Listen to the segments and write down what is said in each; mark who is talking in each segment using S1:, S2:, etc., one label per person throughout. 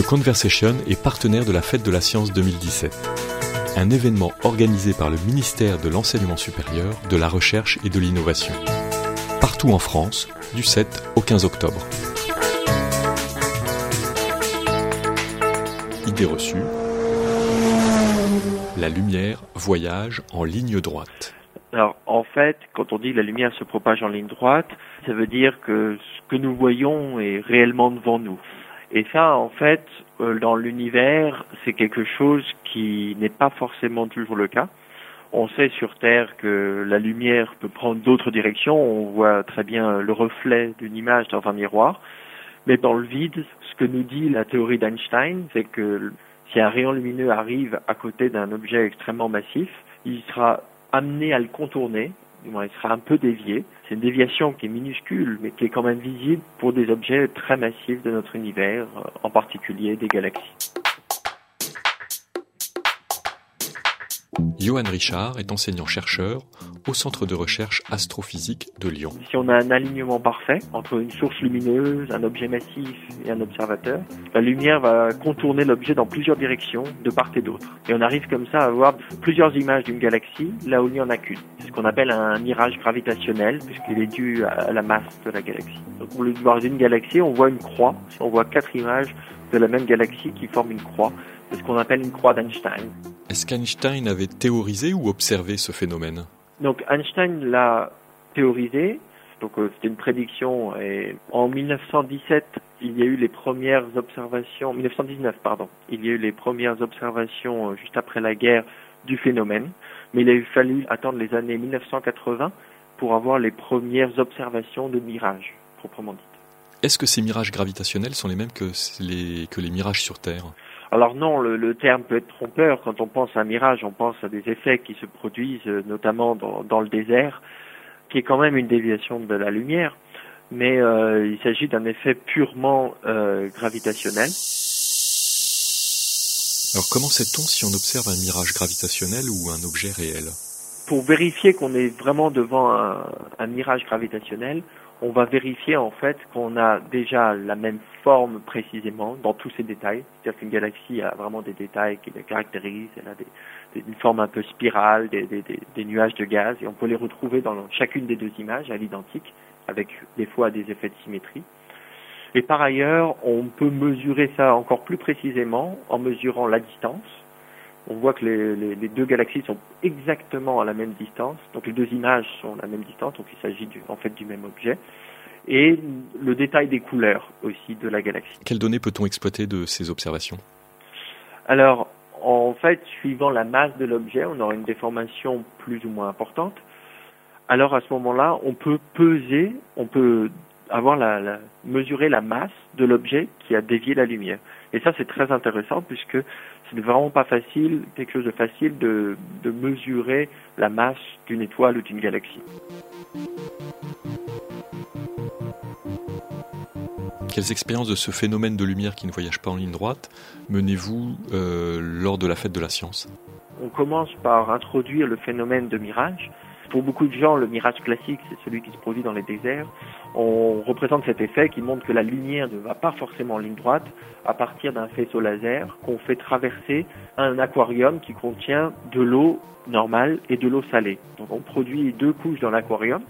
S1: The Conversation est partenaire de la Fête de la Science 2017, un événement organisé par le ministère de l'Enseignement supérieur, de la Recherche et de l'Innovation, partout en France, du 7 au 15 octobre. Idée reçue. La lumière voyage en ligne droite.
S2: Alors en fait, quand on dit que la lumière se propage en ligne droite, ça veut dire que ce que nous voyons est réellement devant nous. Et ça, en fait, euh, dans l'univers, c'est quelque chose qui n'est pas forcément toujours le cas. On sait sur Terre que la lumière peut prendre d'autres directions. On voit très bien le reflet d'une image dans un miroir. Mais dans le vide, ce que nous dit la théorie d'Einstein, c'est que si un rayon lumineux arrive à côté d'un objet extrêmement massif, il sera amené à le contourner, il sera un peu dévié. C'est une déviation qui est minuscule, mais qui est quand même visible pour des objets très massifs de notre univers, euh, en particulier des galaxies.
S1: Johan Richard est enseignant-chercheur au Centre de recherche astrophysique de Lyon.
S2: Si on a un alignement parfait entre une source lumineuse, un objet massif et un observateur, la lumière va contourner l'objet dans plusieurs directions, de part et d'autre. Et on arrive comme ça à avoir plusieurs images d'une galaxie, là où il n'y en a qu'une. C'est ce qu'on appelle un mirage gravitationnel, puisqu'il est dû à la masse de la galaxie. Donc au lieu de voir une galaxie, on voit une croix. On voit quatre images de la même galaxie qui forment une croix. C'est ce qu'on appelle une croix d'Einstein.
S1: Est-ce qu'Einstein avait théorisé ou observé ce phénomène?
S2: Donc Einstein l'a théorisé, donc euh, c'était une prédiction. Et en 1917, il y a eu les premières observations. 1919, pardon. Il y a eu les premières observations euh, juste après la guerre du phénomène, mais il a fallu attendre les années 1980 pour avoir les premières observations de mirages proprement dites.
S1: Est-ce que ces mirages gravitationnels sont les mêmes que les, que les mirages sur Terre?
S2: Alors non, le, terme peut être trompeur. Quand on pense à un mirage, on pense à des effets qui se produisent euh, notamment dans, le désert, qui est quand même une déviation de la lumière, mais euh, il s'agit d'un effet purement euh, gravitationnel.
S1: Alors comment sait-on si on observe un mirage gravitationnel ou un objet réel?
S2: Pour vérifier qu'on est vraiment devant un mirage gravitationnel, on va vérifier en fait qu'on a déjà la même forme précisément dans tous ces détails. C'est-à-dire qu'une galaxie a vraiment des détails qui la caractérisent, elle a une forme un peu spirale, des, des, nuages de gaz, et on peut les retrouver dans chacune des deux images à l'identique, avec des fois des effets de symétrie. Et par ailleurs, on peut mesurer ça encore plus précisément en mesurant la distance on voit que les, deux galaxies sont exactement à la même distance, donc les deux images sont à la même distance, donc il s'agit en fait du même objet, et le détail des couleurs aussi de la galaxie.
S1: Quelles données peut-on exploiter de ces observations?
S2: Alors, en fait, suivant la masse de l'objet, on aura une déformation plus ou moins importante. Alors à ce moment-là, on peut peser, on peut avoir la, mesurer la masse de l'objet qui a dévié la lumière. Et ça, c'est très intéressant puisque c'est vraiment pas facile, quelque chose de facile de, de mesurer la masse d'une étoile ou d'une galaxie.
S1: Quelles expériences de ce phénomène de lumière qui ne voyage pas en ligne droite menez-vous euh, lors de la fête de la science?
S2: On commence par introduire le phénomène de mirage pour beaucoup de gens, le mirage classique, c'est celui qui se produit dans les déserts. On représente cet effet qui montre que la lumière ne va pas forcément en ligne droite à partir d'un faisceau laser qu'on fait traverser un aquarium qui contient de l'eau normale et de l'eau salée. Donc on produit deux couches dans l'aquarium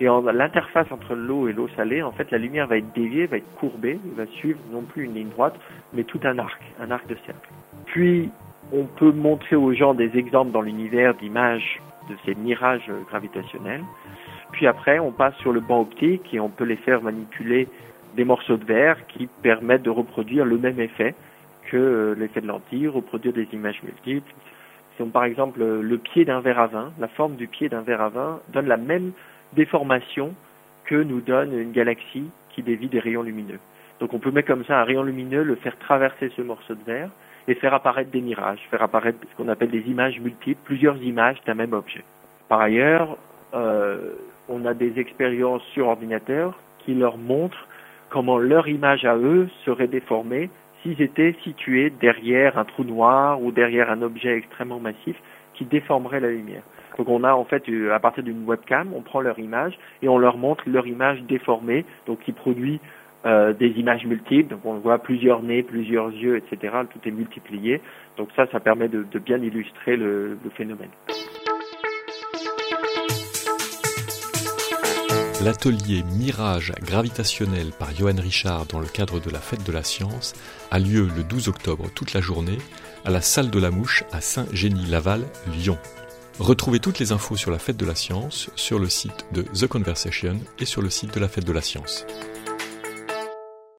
S2: et l'interface entre l'eau et l'eau salée, en fait, la lumière va être déviée, va être courbée, va suivre non plus une ligne droite, mais tout un arc, un arc de cercle. Puis, on peut montrer aux gens des exemples dans l'univers d'images de ces mirages gravitationnels. Puis après, on passe sur le banc optique et on peut les faire manipuler des morceaux de verre qui permettent de reproduire le même effet que euh, l'effet de lentille, reproduire des images multiples. Par exemple, le pied d'un verre à vin, la forme du pied d'un verre à vin donne la même déformation que nous donne une galaxie qui dévie des rayons lumineux. Donc on peut mettre comme ça un rayon lumineux, le faire traverser ce morceau de verre, et faire apparaître des mirages, faire apparaître ce qu'on appelle des images multiples, plusieurs images d'un même objet. Par ailleurs, euh, on a des expériences sur ordinateur qui leur montrent comment leur image à eux serait déformée s'ils étaient situés derrière un trou noir ou derrière un objet extrêmement massif qui déformerait la lumière. Donc on a en fait, euh, à partir d'une webcam, on prend leur image et on leur montre leur image déformée, donc qui produit euh, des images multiples. Donc on voit plusieurs nez, plusieurs yeux, etc. Tout est multiplié. Donc ça, ça permet de, bien illustrer le phénomène.
S1: L'atelier Mirage gravitationnel par Johan Richard dans le cadre de la Fête de la Science a lieu le 12 octobre toute la journée à la salle de la Mouche à Saint-Génie-Laval, Lyon. Retrouvez toutes les infos sur la Fête de la Science sur le site de The Conversation et sur le site de la Fête de la Science.